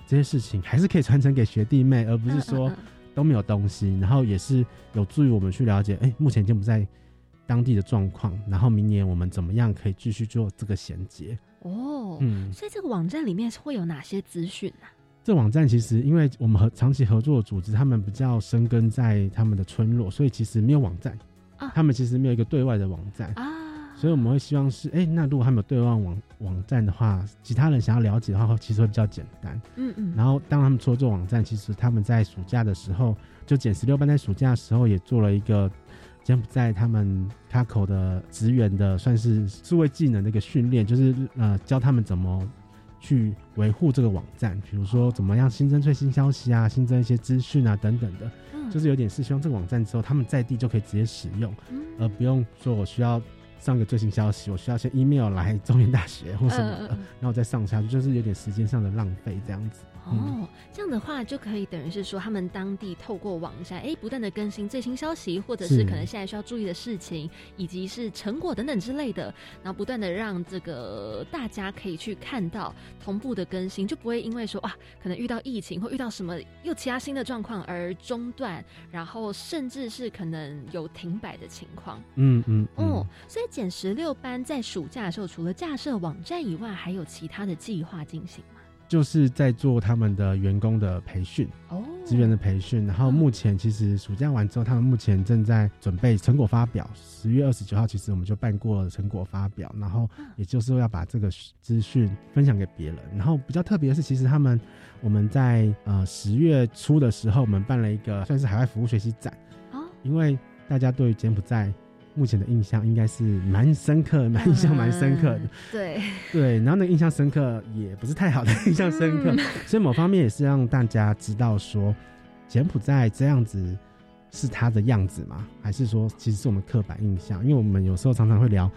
这些事情还是可以传承给学弟妹，而不是说都没有东西。然后也是有助于我们去了解，哎，目前柬埔寨当地的状况，然后明年我们怎么样可以继续做这个衔接。哦，嗯，所以这个网站里面会有哪些资讯呢？这网站其实，因为我们和长期合作的组织，他们比较生根在他们的村落，所以其实没有网站啊。他们其实没有一个对外的网站啊，所以我们会希望是，哎，那如果他们有对外网网站的话，其他人想要了解的话，其实会比较简单。嗯嗯。然后，当他们做这网站，其实他们在暑假的时候，就减十六班在暑假的时候也做了一个柬埔寨他们卡口的职员的算是数位技能的一个训练，就是呃教他们怎么。去维护这个网站，比如说怎么样新增最新消息啊，新增一些资讯啊等等的，就是有点是希望这个网站之后他们在地就可以直接使用，而不用说我需要上个最新消息，我需要先 email 来中原大学或什么的，然后再上下去，就是有点时间上的浪费这样子。哦，这样的话就可以等于是说，他们当地透过网站，哎，不断的更新最新消息，或者是可能现在需要注意的事情，以及是成果等等之类的，然后不断的让这个大家可以去看到同步的更新，就不会因为说啊，可能遇到疫情或遇到什么又其他新的状况而中断，然后甚至是可能有停摆的情况。嗯嗯哦，所以减十六班在暑假的时候，除了架设网站以外，还有其他的计划进行吗？就是在做他们的员工的培训哦，职员的培训。然后目前其实暑假完之后，他们目前正在准备成果发表。十月二十九号，其实我们就办过了成果发表，然后也就是要把这个资讯分享给别人。然后比较特别的是，其实他们我们在呃十月初的时候，我们办了一个算是海外服务学习展哦，因为大家对柬埔寨。目前的印象应该是蛮深刻，蛮印象蛮深刻的。对对，然后那个印象深刻也不是太好的印象深刻，所以某方面也是让大家知道说，柬埔寨这样子是他的样子吗？还是说其实是我们刻板印象？因为我们有时候常常会聊，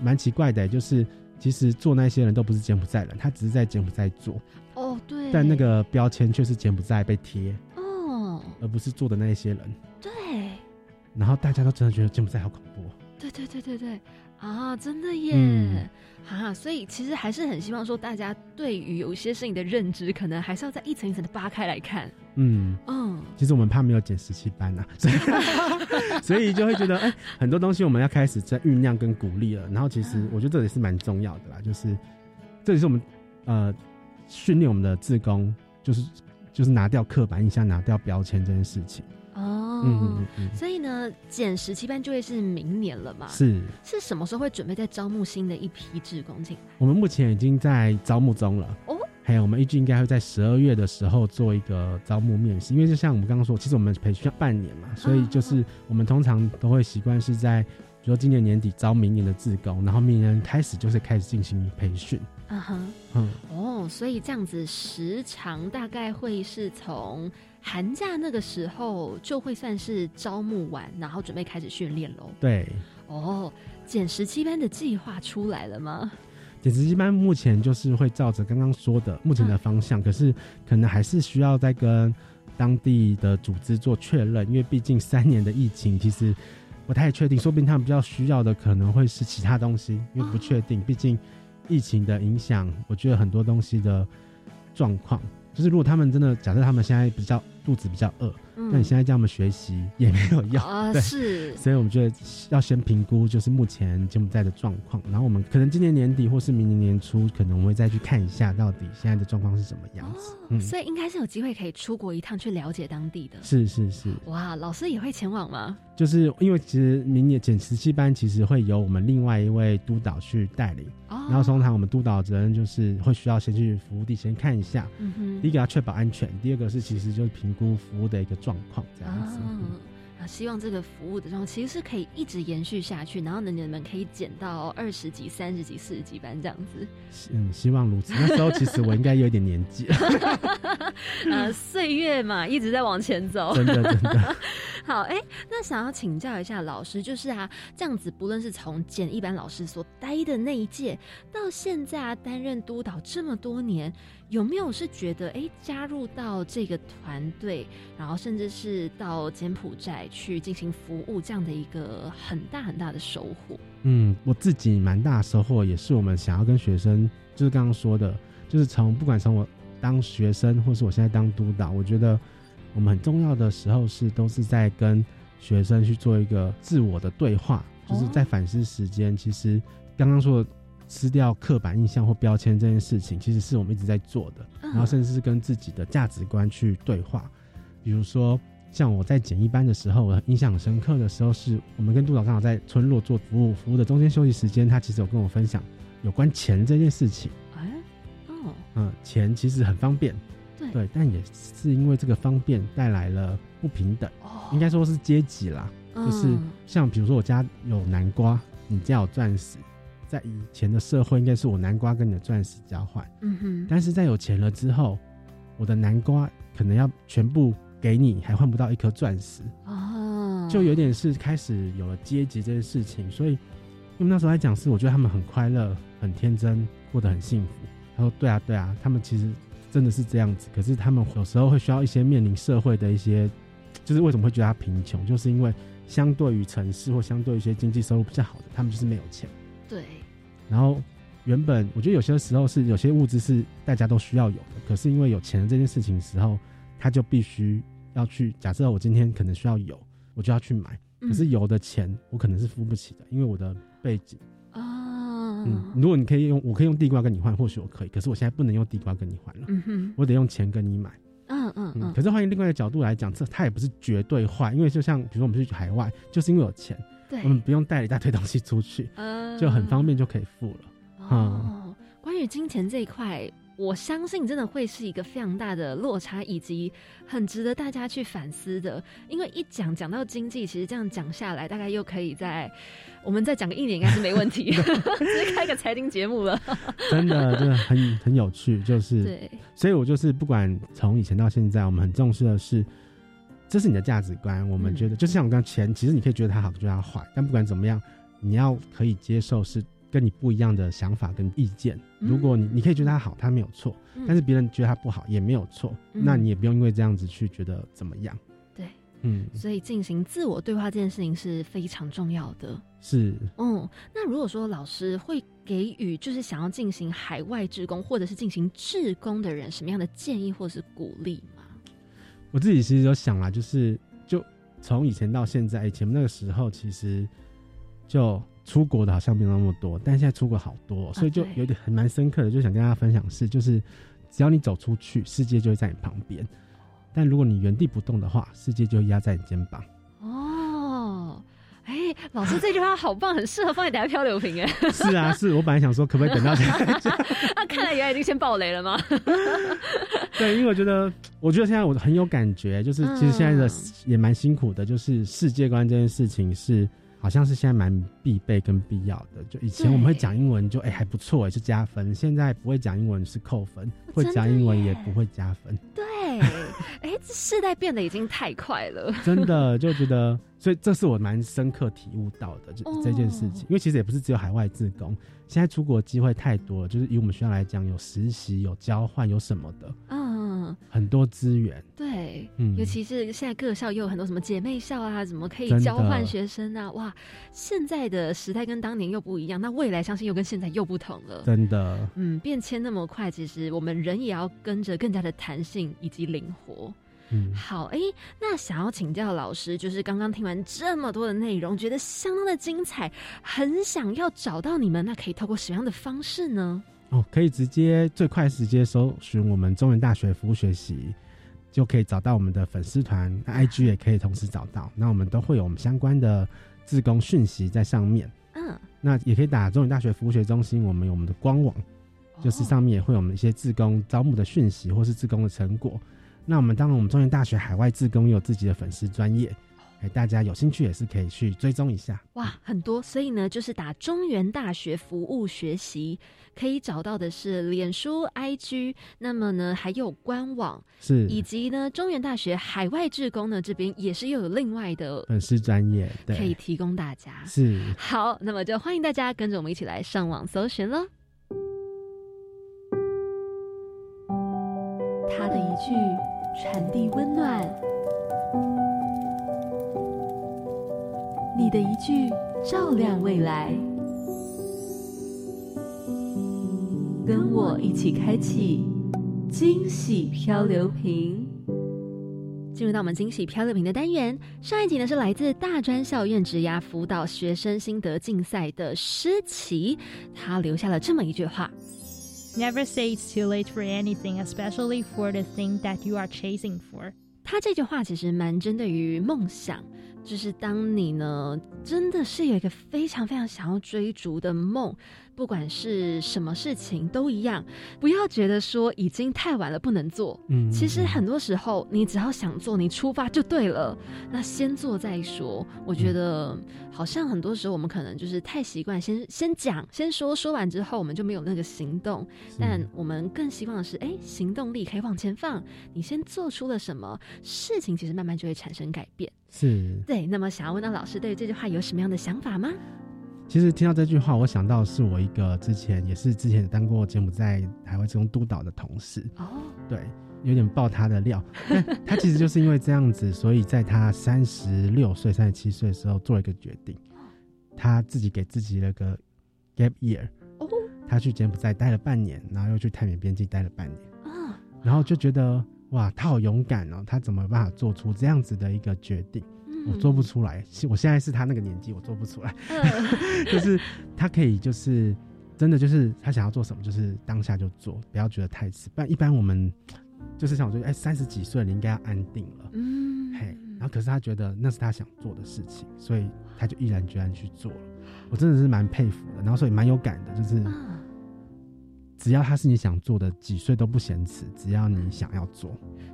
蛮奇怪的，就是其实做那些人都不是柬埔寨人，他只是在柬埔寨做。哦，对。但那个标签却是柬埔寨被贴哦，而不是做的那些人。对。然后大家都真的觉得柬埔寨好恐怖。对对对对对，啊，真的耶，啊，所以其实还是很希望说，大家对于有一些事情的认知，可能还是要再一层一层的扒开来看。嗯嗯，其实我们怕没有减十七班呐，所以所以就会觉得，哎，很多东西我们要开始在酝酿跟鼓励了。然后其实我觉得这也是蛮重要的啦，就是这也是我们呃训练我们的自工，就是就是拿掉刻板印象、拿掉标签这件事情。哦，嗯嗯所以呢，减十七班就会是明年了嘛？是，是什么时候会准备再招募新的一批志工进来？我们目前已经在招募中了。哦，还有我们预计应该会在十二月的时候做一个招募面试，因为就像我们刚刚说，其实我们培训半年嘛，所以就是我们通常都会习惯是在，比如说今年年底招明年的志工，然后明年开始就是开始进行培训。嗯哼，嗯，哦，所以这样子时长大概会是从。寒假那个时候就会算是招募完，然后准备开始训练喽。对，哦，减十七班的计划出来了吗？减十七班目前就是会照着刚刚说的目前的方向，可是可能还是需要再跟当地的组织做确认，因为毕竟三年的疫情其实不太确定，说不定他们比较需要的可能会是其他东西，因为不确定，毕竟疫情的影响，我觉得很多东西的状况。就是如果他们真的假设他们现在比较肚子比较饿。那你现在叫他们学习也没有用啊，是，所以我们觉得要先评估，就是目前柬埔寨的状况，然后我们可能今年年底或是明年年初，可能我们会再去看一下到底现在的状况是什么样子。嗯，所以应该是有机会可以出国一趟去了解当地的。是是是。哇，老师也会前往吗？就是因为其实明年减十七班，其实会由我们另外一位督导去带领。哦。然后通常我们督导责任就是会需要先去服务地先看一下。嗯哼。第一个要确保安全，第二个是其实就是评估服务的一个。状况这样子，啊，希望这个服务的状况其实是可以一直延续下去，然后呢，你们可以减到二十级、三十级、四十级班这样子。嗯，希望如此。那时候其实我应该有点年纪，呃，岁月嘛一直在往前走，真 的真的。好，哎，那想要请教一下老师，就是啊，这样子，不论是从简一班老师所待的那一届，到现在啊担任督导这么多年。有没有是觉得哎，加入到这个团队，然后甚至是到柬埔寨去进行服务这样的一个很大很大的收获？嗯，我自己蛮大收获，也是我们想要跟学生，就是刚刚说的，就是从不管从我当学生，或是我现在当督导，我觉得我们很重要的时候是都是在跟学生去做一个自我的对话，就是在反思时间。其实刚刚说的。撕掉刻板印象或标签这件事情，其实是我们一直在做的。然后，甚至是跟自己的价值观去对话。比如说，像我在简易班的时候，我印象很深刻的时候，是我们跟督导刚好在村落做服务，服务的中间休息时间，他其实有跟我分享有关钱这件事情。哎，哦，嗯，钱其实很方便，对，但也是因为这个方便带来了不平等，哦应该说是阶级啦。就是像比如说，我家有南瓜，你家有钻石。在以前的社会，应该是我南瓜跟你的钻石交换。嗯哼。但是在有钱了之后，我的南瓜可能要全部给你，还换不到一颗钻石。哦。就有点是开始有了阶级这件事情，所以因为那时候来讲是，我觉得他们很快乐、很天真，过得很幸福。他说：“对啊，对啊，他们其实真的是这样子。可是他们有时候会需要一些面临社会的一些，就是为什么会觉得他贫穷，就是因为相对于城市或相对一些经济收入比较好的，他们就是没有钱。”对。然后，原本我觉得有些时候是有些物资是大家都需要有的，可是因为有钱的这件事情的时候，他就必须要去。假设我今天可能需要有，我就要去买。可是有的钱我可能是付不起的，因为我的背景啊，嗯，如果你可以用，我可以用地瓜跟你换，或许我可以，可是我现在不能用地瓜跟你换了，嗯哼，我得用钱跟你买。嗯嗯嗯。可是换另外一个角度来讲，这它也不是绝对坏，因为就像比如说我们去海外，就是因为有钱，对，我们不用带一大堆东西出去，就很方便就可以付了。哦，关于金钱这一块。我相信真的会是一个非常大的落差，以及很值得大家去反思的。因为一讲讲到经济，其实这样讲下来，大概又可以在我们再讲个一年，应该是没问题，直接开个财经节目了。真的，真的很很有趣，就是对。所以我就是不管从以前到现在，我们很重视的是，这是你的价值观。我们觉得，就像我刚前，其实你可以觉得它好，觉得它坏，但不管怎么样，你要可以接受是。跟你不一样的想法跟意见，如果你你可以觉得他好，他没有错，但是别人觉得他不好也没有错，那你也不用因为这样子去觉得怎么样。对，嗯，所以进行自我对话这件事情是非常重要的。是，嗯，那如果说老师会给予就是想要进行海外志工或者是进行志工的人什么样的建议或是鼓励吗？我自己其实有想啊，就是就从以前到现在，以前那个时候其实就。出国的好像没有那么多，但现在出国好多，所以就有点很蛮深刻的，就想跟大家分享是，就是只要你走出去，世界就会在你旁边；但如果你原地不动的话，世界就压在你肩膀。哦，哎，老师这句话好棒，很适合放在等下漂流瓶哎。是啊，是我本来想说，可不可以等到？那看来原来已经先爆雷了吗？对，因为我觉得，我觉得现在我很有感觉，就是其实现在的也蛮辛苦的，就是世界观这件事情是。好像是现在蛮必备跟必要的，就以前我们会讲英文，就哎还不错哎是加分，现在不会讲英文是扣分，会讲英文也不会加分。对，哎，这世代变得已经太快了，真的就觉得，所以这是我蛮深刻体悟到的这这件事情，因为其实也不是只有海外自工，现在出国机会太多了，就是以我们学校来讲，有实习、有交换、有什么的。嗯。很多资源，对，嗯，尤其是现在各校又有很多什么姐妹校啊，怎么可以交换学生啊？哇，现在的时代跟当年又不一样，那未来相信又跟现在又不同了。真的，嗯，变迁那么快，其实我们人也要跟着更加的弹性以及灵活。嗯，好，哎，那想要请教老师，就是刚刚听完这么多的内容，觉得相当的精彩，很想要找到你们，那可以透过什么样的方式呢？哦，可以直接最快直接搜寻我们中原大学服务学习，就可以找到我们的粉丝团，IG 也可以同时找到。那我们都会有我们相关的自工讯息在上面。嗯，那也可以打中原大学服务学中心，我们有我们的官网，就是上面也会有我们一些自工招募的讯息或是自工的成果。那我们当然，我们中原大学海外自工也有自己的粉丝专业。哎，大家有兴趣也是可以去追踪一下。哇，很多，所以呢，就是打中原大学服务学习，可以找到的是脸书、IG，那么呢还有官网，是，以及呢中原大学海外志工呢这边也是又有另外的粉丝专业，可以提供大家。是，好，那么就欢迎大家跟着我们一起来上网搜寻喽。他的一句传递温暖。你的一句照亮未来，跟我一起开启惊喜漂流瓶。进入到我们惊喜漂流瓶的单元，上一集呢是来自大专校院职涯辅导学生心得竞赛的诗琪，她留下了这么一句话：Never say it's too late for anything, especially for the thing that you are chasing for。她这句话其实蛮针对于梦想。就是当你呢，真的是有一个非常非常想要追逐的梦。不管是什么事情都一样，不要觉得说已经太晚了不能做。嗯，其实很多时候你只要想做，你出发就对了。那先做再说。我觉得好像很多时候我们可能就是太习惯先先讲先说，说完之后我们就没有那个行动。但我们更希望的是，哎，行动力可以往前放。你先做出了什么事情，其实慢慢就会产生改变。是。对。那么想要问到老师对这句话有什么样的想法吗？其实听到这句话，我想到是我一个之前也是之前当过柬埔寨海外职工督导的同事。哦，对，有点爆他的料。他其实就是因为这样子，所以在他三十六岁、三十七岁的时候做了一个决定，他自己给自己了个 gap year 哦，他去柬埔寨待了半年，然后又去泰缅边境待了半年。啊，然后就觉得哇，他好勇敢哦，他怎么办法做出这样子的一个决定？我做不出来，我现在是他那个年纪，我做不出来。就是他可以，就是真的就是他想要做什么，就是当下就做，不要觉得太迟。不然一般我们就是像我觉得，哎，三十几岁你应该要安定了，嗯，嘿，然后可是他觉得那是他想做的事情，所以他就毅然决然去做了。我真的是蛮佩服的，然后所以蛮有感的，就是只要他是你想做的，几岁都不嫌迟，只要你想要做。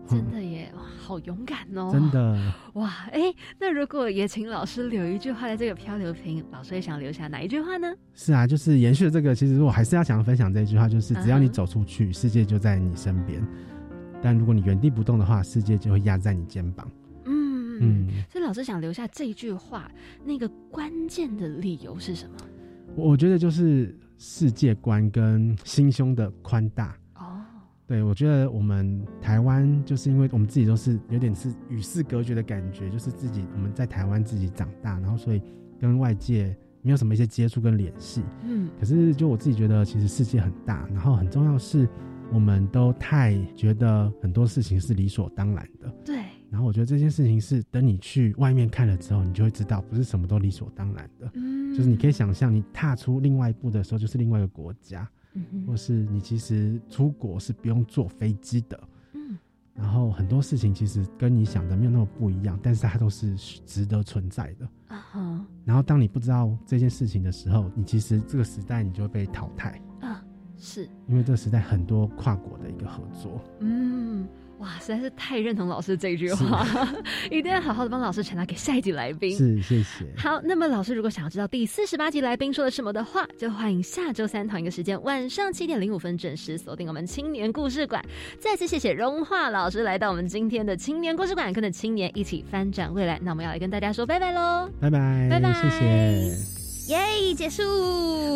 真的耶，好勇敢哦！真的 哇，哎，那如果也请老师留一句话在这个漂流瓶，老师也想留下哪一句话呢？是啊，就是延续这个，其实我还是要想要分享这一句话，就是只要你走出去，世界就在你身边；但如果你原地不动的话，世界就会压在你肩膀。嗯嗯，所以老师想留下这一句话，那个关键的理由是什么？我觉得就是世界观跟心胸的宽大。哦对，我觉得我们台湾就是因为我们自己都是有点是与世隔绝的感觉，就是自己我们在台湾自己长大，然后所以跟外界没有什么一些接触跟联系。嗯，可是就我自己觉得，其实世界很大，然后很重要是，我们都太觉得很多事情是理所当然的。对。然后我觉得这件事情是等你去外面看了之后，你就会知道，不是什么都理所当然的。嗯。就是你可以想象，你踏出另外一步的时候，就是另外一个国家。或是你其实出国是不用坐飞机的，嗯，然后很多事情其实跟你想的没有那么不一样，但是它都是值得存在的啊。然后当你不知道这件事情的时候，你其实这个时代你就会被淘汰啊，是因为这个时代很多跨国的一个合作，嗯。哇，实在是太认同老师这句话，一定要好好的帮老师传达给下一集来宾。是，谢谢。好，那么老师如果想要知道第四十八集来宾说了什么的话，就欢迎下周三同一个时间晚上七点零五分准时锁定我们青年故事馆。再次谢谢荣化老师来到我们今天的青年故事馆，跟着青年一起翻转未来。那我们要来跟大家说拜拜喽，拜拜，拜拜，谢谢。耶！结束，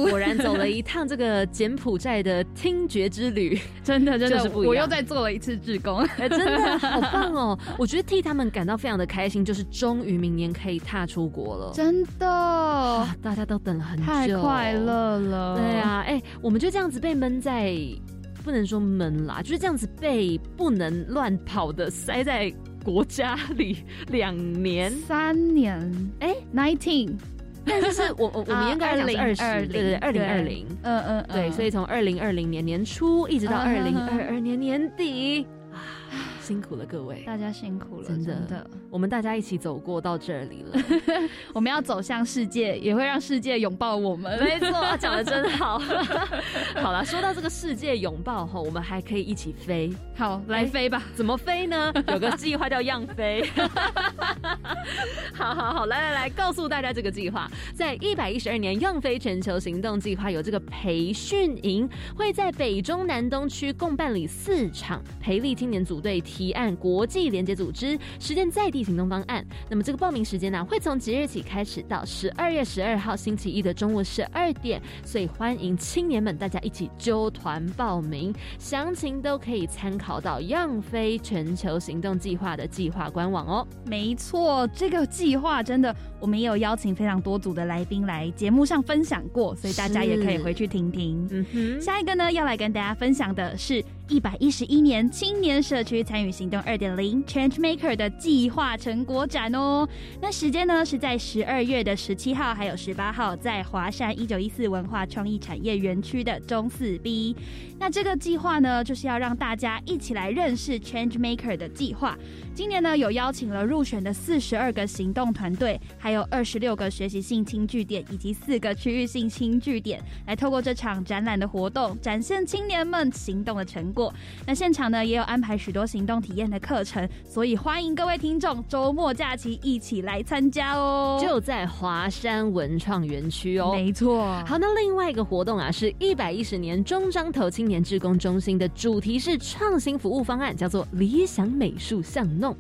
果然走了一趟这个柬埔寨的听觉之旅，真的真的是不一样。我又再做了一次志工，真的好棒哦！我觉得替他们感到非常的开心，就是终于明年可以踏出国了，真的，大家都等了很久，太快乐了。对啊，哎，我们就这样子被闷在，不能说闷啦，就是这样子被不能乱跑的塞在国家里两年、三年，哎，nineteen。但是是我我我们应该讲是二十，对对，二零二零，嗯嗯，对，所以从二零二零年年初一直到二零二二年年底。辛苦了，各位，大家辛苦了，真的，我们大家一起走过到这里了，我们要走向世界，也会让世界拥抱我们。没错，讲的真好。好了，说到这个世界拥抱后，我们还可以一起飞。好，来飞吧。怎么飞呢？有个计划叫“样飞”。好好好，来来来，告诉大家这个计划，在一百一十二年“样飞全球行动计划”有这个培训营，会在北中南东区共办理四场培力青年组队。提案国际连接组织实践在地行动方案。那么这个报名时间呢，会从即日起开始到十二月十二号星期一的中午十二点。所以欢迎青年们大家一起揪团报名，详情都可以参考到样飞全球行动计划的计划官网哦。没错，这个计划真的，我们也有邀请非常多组的来宾来节目上分享过，所以大家也可以回去听听。嗯哼，下一个呢，要来跟大家分享的是。一百一十一年青年社区参与行动二点零 Change Maker 的计划成果展哦。那时间呢是在十二月的十七号还有十八号，在华山一九一四文化创意产业园区的中四 B。那这个计划呢，就是要让大家一起来认识 Change Maker 的计划。今年呢，有邀请了入选的四十二个行动团队，还有二十六个学习性轻据点，以及四个区域性轻据点，来透过这场展览的活动，展现青年们行动的成。过，那现场呢也有安排许多行动体验的课程，所以欢迎各位听众周末假期一起来参加哦。就在华山文创园区哦，没错。好，那另外一个活动啊，是一百一十年中彰投青年志工中心的主题是创新服务方案，叫做理想美术巷弄。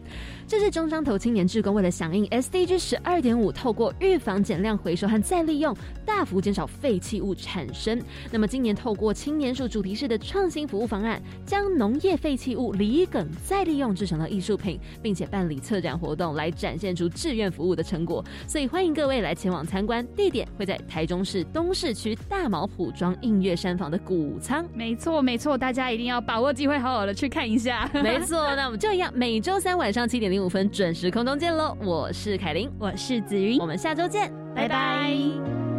这是中彰投青年志工为了响应 SDG 十二点五，透过预防、减量、回收和再利用，大幅减少废弃物产生。那么今年透过青年树主题式的创新服务方案，将农业废弃物梨梗再利用制成了艺术品，并且办理策展活动来展现出志愿服务的成果。所以欢迎各位来前往参观，地点会在台中市东市区大毛埔庄映月山房的谷仓。没错没错，大家一定要把握机会，好好的去看一下。没错，那我们就一样，每周三晚上七点零。五分准时空中见喽！我是凯琳，我是子云，我们下周见，拜拜。